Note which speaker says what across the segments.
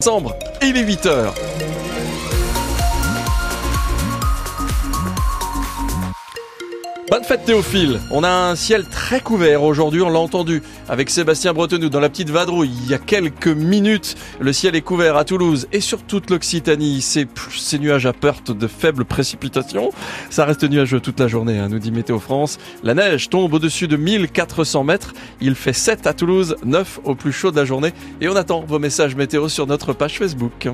Speaker 1: Décembre, il est 8h. Bonne fête Théophile On a un ciel très couvert aujourd'hui, on l'a entendu avec Sébastien Bretonneau dans la petite vadrouille il y a quelques minutes. Le ciel est couvert à Toulouse et sur toute l'Occitanie. Ces, nuages apportent de faibles précipitations. Ça reste nuageux toute la journée, hein, nous dit Météo France. La neige tombe au-dessus de 1400 mètres. Il fait 7 à Toulouse, 9 au plus chaud de la journée. Et on attend vos messages météo sur notre page Facebook.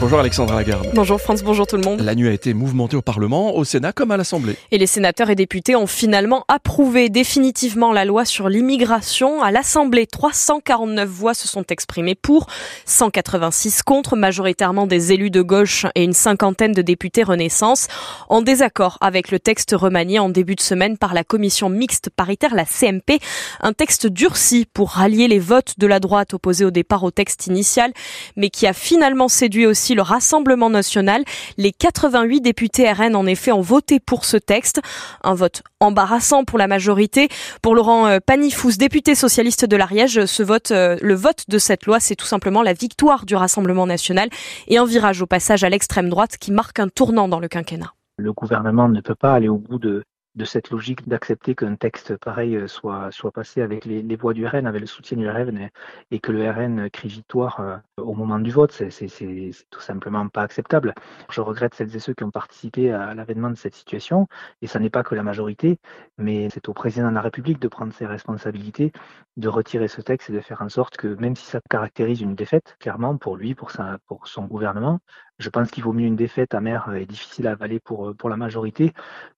Speaker 1: Bonjour Alexandra Lagarde.
Speaker 2: Bonjour France, bonjour tout le monde.
Speaker 1: La nuit a été mouvementée au Parlement, au Sénat comme à l'Assemblée.
Speaker 2: Et les sénateurs et députés ont finalement approuvé définitivement la loi sur l'immigration. À l'Assemblée, 349 voix se sont exprimées pour, 186 contre, majoritairement des élus de gauche et une cinquantaine de députés Renaissance, en désaccord avec le texte remanié en début de semaine par la commission mixte paritaire, la CMP. Un texte durci pour rallier les votes de la droite opposés au départ au texte initial, mais qui a finalement séduit aussi le Rassemblement national. Les 88 députés RN en effet ont voté pour ce texte. Un vote embarrassant pour la majorité. Pour Laurent euh, Panifous, député socialiste de l'Ariège, ce vote, euh, le vote de cette loi, c'est tout simplement la victoire du Rassemblement national et un virage au passage à l'extrême droite qui marque un tournant dans le quinquennat.
Speaker 3: Le gouvernement ne peut pas aller au bout de, de cette logique d'accepter qu'un texte pareil euh, soit, soit passé avec les, voix du RN, avec le soutien du RN, et que le RN crie victoire euh, au moment du vote. C'est tout simplement pas acceptable. Je regrette celles et ceux qui ont participé à l'avènement de cette situation, et ça n'est pas que la majorité, mais c'est au président de la République de prendre ses responsabilités, de retirer ce texte et de faire en sorte que, même si ça caractérise une défaite, clairement, pour lui, pour, sa, pour son gouvernement, je pense qu'il vaut mieux une défaite amère et difficile à avaler pour, pour la majorité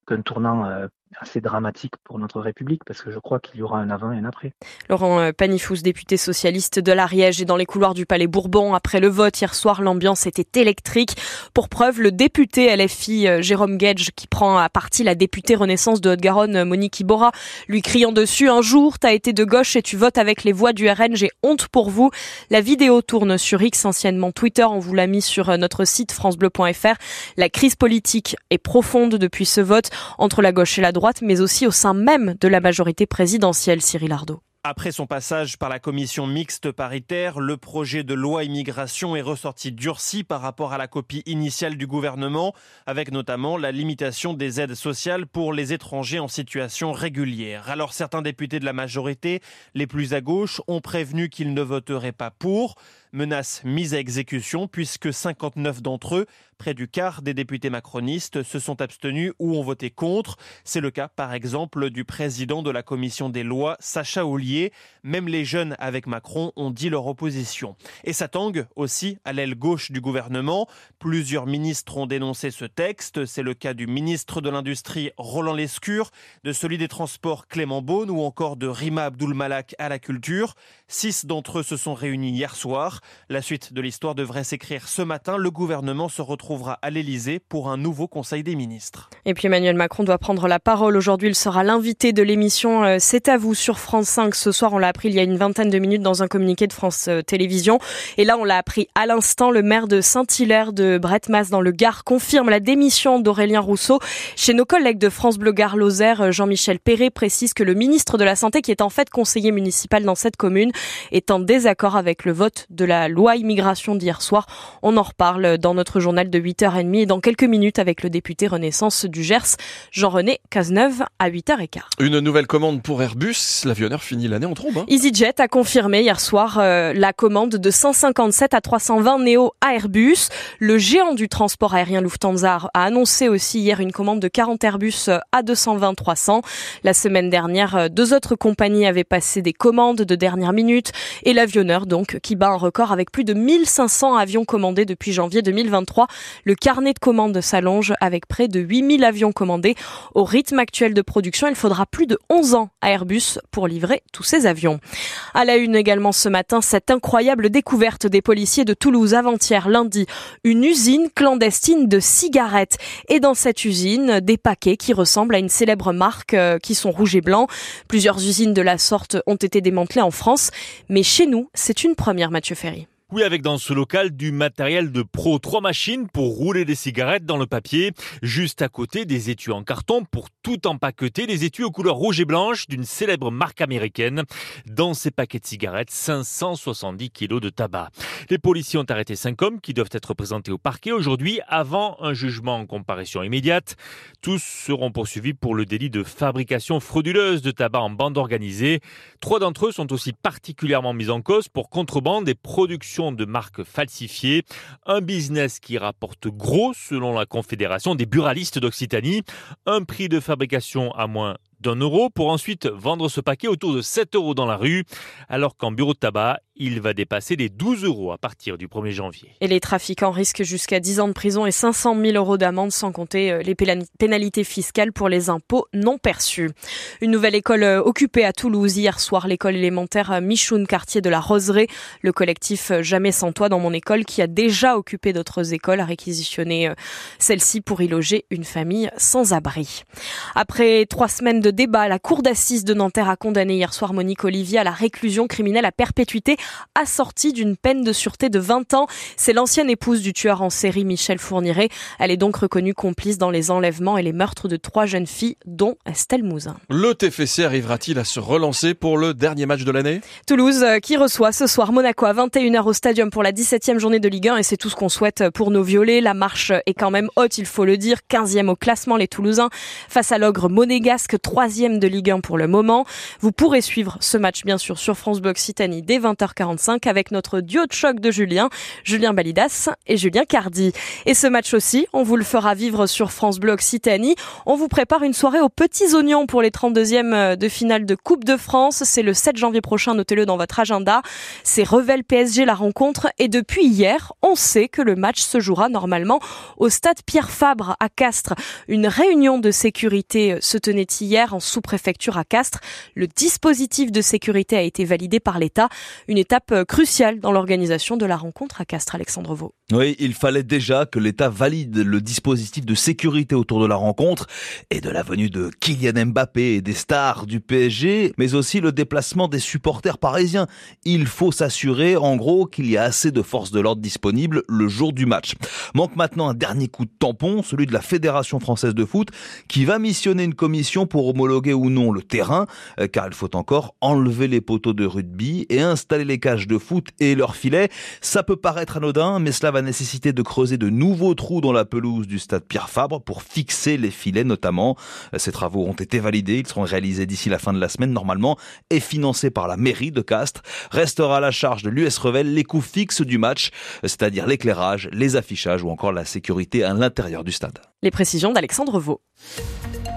Speaker 3: qu'un tournant euh, assez dramatique pour notre République parce que je crois qu'il y aura un avant et un après.
Speaker 2: Laurent euh, Panifous, député socialiste de l'Ariège et dans les couloirs du Palais Bourbon après le vote hier soir, l'ambiance était électrique. Pour preuve, le député LFI euh, Jérôme Gage qui prend à partie la députée Renaissance de Haute-Garonne Monique Iborra, lui criant dessus un jour t'as été de gauche et tu votes avec les voix du RN, j'ai honte pour vous. La vidéo tourne sur X anciennement Twitter, on vous l'a mis sur notre site francebleu.fr. La crise politique est profonde depuis ce vote entre la gauche et la droite, mais aussi au sein même de la majorité présidentielle, Cyril Ardo.
Speaker 4: Après son passage par la commission mixte paritaire, le projet de loi immigration est ressorti durci par rapport à la copie initiale du gouvernement, avec notamment la limitation des aides sociales pour les étrangers en situation régulière. Alors certains députés de la majorité, les plus à gauche, ont prévenu qu'ils ne voteraient pas pour menace mise à exécution puisque 59 d'entre eux, près du quart des députés macronistes, se sont abstenus ou ont voté contre. C'est le cas par exemple du président de la commission des lois, Sacha Ollier. Même les jeunes avec Macron ont dit leur opposition. Et ça tangue aussi à l'aile gauche du gouvernement. Plusieurs ministres ont dénoncé ce texte. C'est le cas du ministre de l'Industrie Roland Lescure, de celui des Transports Clément Beaune ou encore de Rima Abdul Malak à la culture. Six d'entre eux se sont réunis hier soir. La suite de l'histoire devrait s'écrire ce matin. Le gouvernement se retrouvera à l'Elysée pour un nouveau Conseil des ministres.
Speaker 2: Et puis Emmanuel Macron doit prendre la parole. Aujourd'hui, il sera l'invité de l'émission euh, C'est à vous sur France 5. Ce soir, on l'a appris il y a une vingtaine de minutes dans un communiqué de France euh, Télévisions. Et là, on l'a appris à l'instant. Le maire de Saint-Hilaire de Bretmas dans le Gard confirme la démission d'Aurélien Rousseau. Chez nos collègues de France Bleu Gard Lozère, euh, Jean-Michel Perret précise que le ministre de la Santé, qui est en fait conseiller municipal dans cette commune, est en désaccord avec le vote de la loi immigration d'hier soir. On en reparle dans notre journal de 8h30 et dans quelques minutes avec le député Renaissance du Gers, Jean-René Cazeneuve, à 8h15.
Speaker 1: Une nouvelle commande pour Airbus. L'avionneur finit l'année en trombe. Hein.
Speaker 2: EasyJet a confirmé hier soir euh, la commande de 157 à 320 Neo à Airbus. Le géant du transport aérien Lufthansa a annoncé aussi hier une commande de 40 Airbus à 220-300. La semaine dernière, euh, deux autres compagnies avaient passé des commandes de dernière minute et l'avionneur donc qui bat un record avec plus de 1500 avions commandés depuis janvier 2023. Le carnet de commandes s'allonge avec près de 8000 avions commandés. Au rythme actuel de production, il faudra plus de 11 ans à Airbus pour livrer tous ces avions. À la une également ce matin, cette incroyable découverte des policiers de Toulouse avant-hier lundi. Une usine clandestine de cigarettes. Et dans cette usine, des paquets qui ressemblent à une célèbre marque euh, qui sont rouges et blancs. Plusieurs usines de la sorte ont été démantelées en France. Mais chez nous, c'est une première, Mathieu Ferry.
Speaker 5: Oui, avec dans ce local du matériel de pro, trois machines pour rouler des cigarettes dans le papier, juste à côté des étuis en carton pour tout empaqueter, des étuis aux couleurs rouge et blanche d'une célèbre marque américaine. Dans ces paquets de cigarettes, 570 kilos de tabac. Les policiers ont arrêté cinq hommes qui doivent être présentés au parquet aujourd'hui avant un jugement en comparution immédiate. Tous seront poursuivis pour le délit de fabrication frauduleuse de tabac en bande organisée. Trois d'entre eux sont aussi particulièrement mis en cause pour contrebande et production de marques falsifiées. Un business qui rapporte gros selon la Confédération des buralistes d'Occitanie. Un prix de fabrication à moins d'un euro pour ensuite vendre ce paquet autour de 7 euros dans la rue, alors qu'en bureau de tabac, il va dépasser les 12 euros à partir du 1er janvier.
Speaker 2: Et les trafiquants risquent jusqu'à 10 ans de prison et 500 000 euros d'amende, sans compter euh, les pénalités fiscales pour les impôts non perçus. Une nouvelle école euh, occupée à Toulouse hier soir, l'école élémentaire Michoun, quartier de la Roseraie. Le collectif euh, Jamais sans toi dans mon école, qui a déjà occupé d'autres écoles, a réquisitionné celle-ci pour y loger une famille sans abri. Après trois semaines de débat, la cour d'assises de Nanterre a condamné hier soir Monique Olivier à la réclusion criminelle à perpétuité assortie d'une peine de sûreté de 20 ans. C'est l'ancienne épouse du tueur en série Michel Fourniret. Elle est donc reconnue complice dans les enlèvements et les meurtres de trois jeunes filles, dont Estelle Mouzin.
Speaker 1: Le TFC arrivera-t-il à se relancer pour le dernier match de l'année?
Speaker 2: Toulouse euh, qui reçoit ce soir Monaco à 21h au Stadium pour la 17e journée de Ligue 1 et c'est tout ce qu'on souhaite pour nos violets. La marche est quand même haute, il faut le dire. 15e au classement les Toulousains face à l'ogre monégasque, 3 troisième de Ligue 1 pour le moment. Vous pourrez suivre ce match bien sûr sur France Bleu Occitanie dès 20h45 avec notre duo de choc de Julien, Julien Balidas et Julien Cardi. Et ce match aussi, on vous le fera vivre sur France Bleu Occitanie. On vous prépare une soirée aux petits oignons pour les 32e euh, de finale de Coupe de France. C'est le 7 janvier prochain, notez-le dans votre agenda. C'est Revel PSG la rencontre et depuis hier, on sait que le match se jouera normalement au stade Pierre Fabre à Castres. Une réunion de sécurité euh, se tenait hier en sous-préfecture à Castres. Le dispositif de sécurité a été validé par l'État, une euh, cruciale dans l'organisation de la rencontre à Castres, Alexandre Vaux.
Speaker 6: Oui, il fallait déjà que l'État valide le dispositif de sécurité autour de la rencontre et de la venue de Kylian Mbappé et des stars du PSG, mais aussi le déplacement des supporters parisiens. Il faut s'assurer, en gros, qu'il y a assez de forces de l'ordre disponibles le jour du match. Manque maintenant un dernier coup de tampon, celui de la Fédération française de foot, qui va missionner une commission pour homologuer ou non le terrain, euh, car il faut encore enlever les poteaux de rugby et installer les cages de foot et leurs filets. Ça peut paraître anodin, mais cela va nécessiter de creuser de nouveaux trous dans la pelouse du stade Pierre Fabre pour fixer les filets notamment. Ces travaux ont été validés, ils seront réalisés d'ici la fin de la semaine normalement et financés par la mairie de Castres. Restera à la charge de l'US Revel les coûts fixes du match, c'est-à-dire l'éclairage, les affichages ou encore la sécurité à l'intérieur du stade.
Speaker 2: Les précisions d'Alexandre Vaux.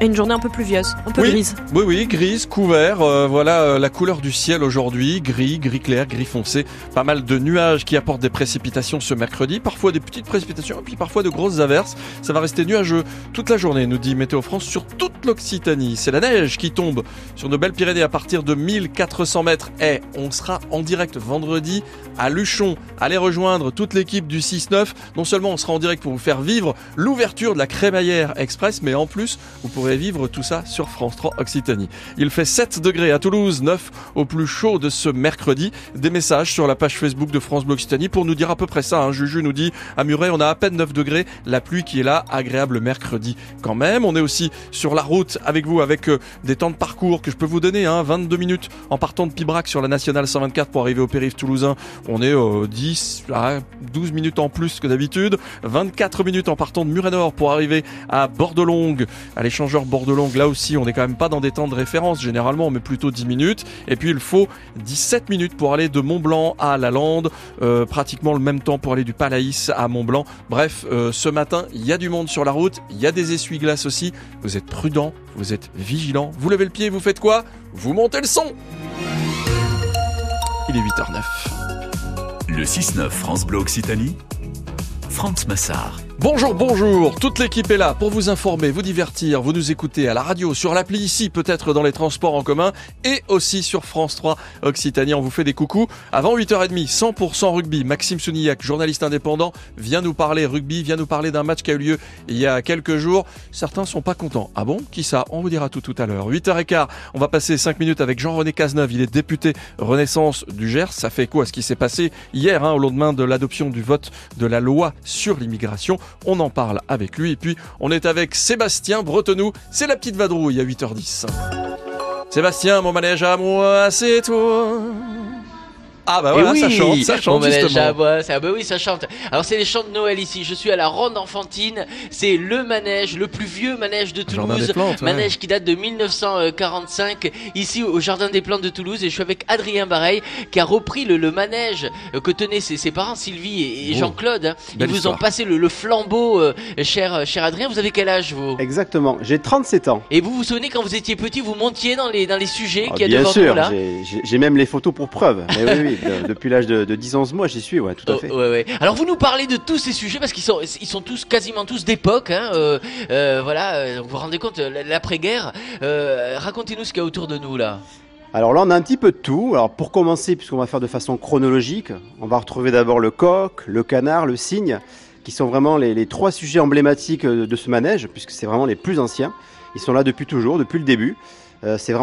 Speaker 2: Une journée un peu pluvieuse, un peu grise.
Speaker 1: Oui, oui, grise, couvert. Euh, voilà euh, la couleur du ciel aujourd'hui. Gris, gris clair, gris foncé. Pas mal de nuages qui apportent des précipitations ce mercredi. Parfois des petites précipitations et puis parfois de grosses averses. Ça va rester nuageux toute la journée, nous dit Météo France, sur toute l'Occitanie. C'est la neige qui tombe sur nos belles Pyrénées à partir de 1400 mètres. Et on sera en direct vendredi à Luchon. Allez rejoindre toute l'équipe du 6-9. Non seulement on sera en direct pour vous faire vivre l'ouverture de la crémaillère express, mais en plus, vous pourrez vivre tout ça sur France 3 Occitanie. Il fait 7 degrés à Toulouse, 9 au plus chaud de ce mercredi. Des messages sur la page Facebook de France Bleu Occitanie pour nous dire à peu près ça. Hein. Juju nous dit à Muret, on a à peine 9 degrés, la pluie qui est là, agréable mercredi quand même. On est aussi sur la route avec vous avec euh, des temps de parcours que je peux vous donner, hein, 22 minutes en partant de Pibrac sur la nationale 124 pour arriver au périph' toulousain. On est euh, 10 à 12 minutes en plus que d'habitude, 24 minutes en partant de Muret-Nord pour arriver à Bordelongue à l'échangeur Bordelongue, là aussi, on n'est quand même pas dans des temps de référence. Généralement, on met plutôt 10 minutes. Et puis, il faut 17 minutes pour aller de Mont-Blanc à La Lande. Euh, pratiquement le même temps pour aller du Palaïs à Mont-Blanc. Bref, euh, ce matin, il y a du monde sur la route. Il y a des essuie-glaces aussi. Vous êtes prudent, vous êtes vigilant. Vous levez le pied, vous faites quoi? Vous montez le son Il est 8h09.
Speaker 7: Le 6-9 France Bleu Occitanie, France Massard.
Speaker 1: Bonjour, bonjour, toute l'équipe est là pour vous informer, vous divertir, vous nous écouter à la radio, sur l'appli ici, peut-être dans les transports en commun et aussi sur France 3 Occitanie. On vous fait des coucous. Avant 8h30, 100% rugby. Maxime Sounillac, journaliste indépendant, vient nous parler rugby, vient nous parler d'un match qui a eu lieu il y a quelques jours. Certains sont pas contents. Ah bon? Qui ça? On vous dira tout tout à l'heure. 8h15, on va passer 5 minutes avec Jean-René Cazeneuve. Il est député Renaissance du Gers. Ça fait quoi ce qui s'est passé hier, hein, au lendemain de l'adoption du vote de la loi sur l'immigration? On en parle avec lui. Et puis, on est avec Sébastien Bretenou. C'est la petite vadrouille à 8h10. Sébastien, mon manège à moi, c'est toi.
Speaker 7: Ah bah voilà, ça chante, ça chante justement. ça, bah oui, ça chante. Alors c'est les chants de Noël ici. Je suis à la Ronde Enfantine. C'est le manège, le plus vieux manège de Toulouse. manège qui date de 1945 ici au Jardin des Plantes de Toulouse. Et je suis avec Adrien Bareil qui a repris le, manège que tenaient ses, parents Sylvie et, Jean-Claude. Hein. Ils vous ont passé le, flambeau, euh, cher, cher Adrien. Vous avez quel âge vous?
Speaker 8: Exactement, j'ai 37 ans.
Speaker 7: Et vous vous souvenez quand vous étiez petit, vous montiez dans les, dans les sujets
Speaker 8: ah,
Speaker 7: qu'il
Speaker 8: y a
Speaker 7: devant
Speaker 8: sûr,
Speaker 7: là?
Speaker 8: J'ai même les photos pour preuve. Mais oui, oui depuis l'âge de, 10 11 mois, j'y suis, ouais, tout à oh,
Speaker 7: fait. Alors vous nous parlez de tous ces sujets parce qu'ils sont, ils sont tous quasiment tous d'époque. Hein, euh, euh, voilà, euh, vous vous rendez compte, l'après-guerre. Racontez-nous ce qu'il y a autour de nous là.
Speaker 8: Alors là, on a un petit peu de tout. Alors pour commencer, puisqu'on va faire de façon chronologique, on va retrouver d'abord le coq, le canard, le cygne, qui sont vraiment les, les trois sujets emblématiques de ce manège, puisque c'est vraiment les plus anciens. Ils sont là depuis toujours, depuis le début. c'est vraiment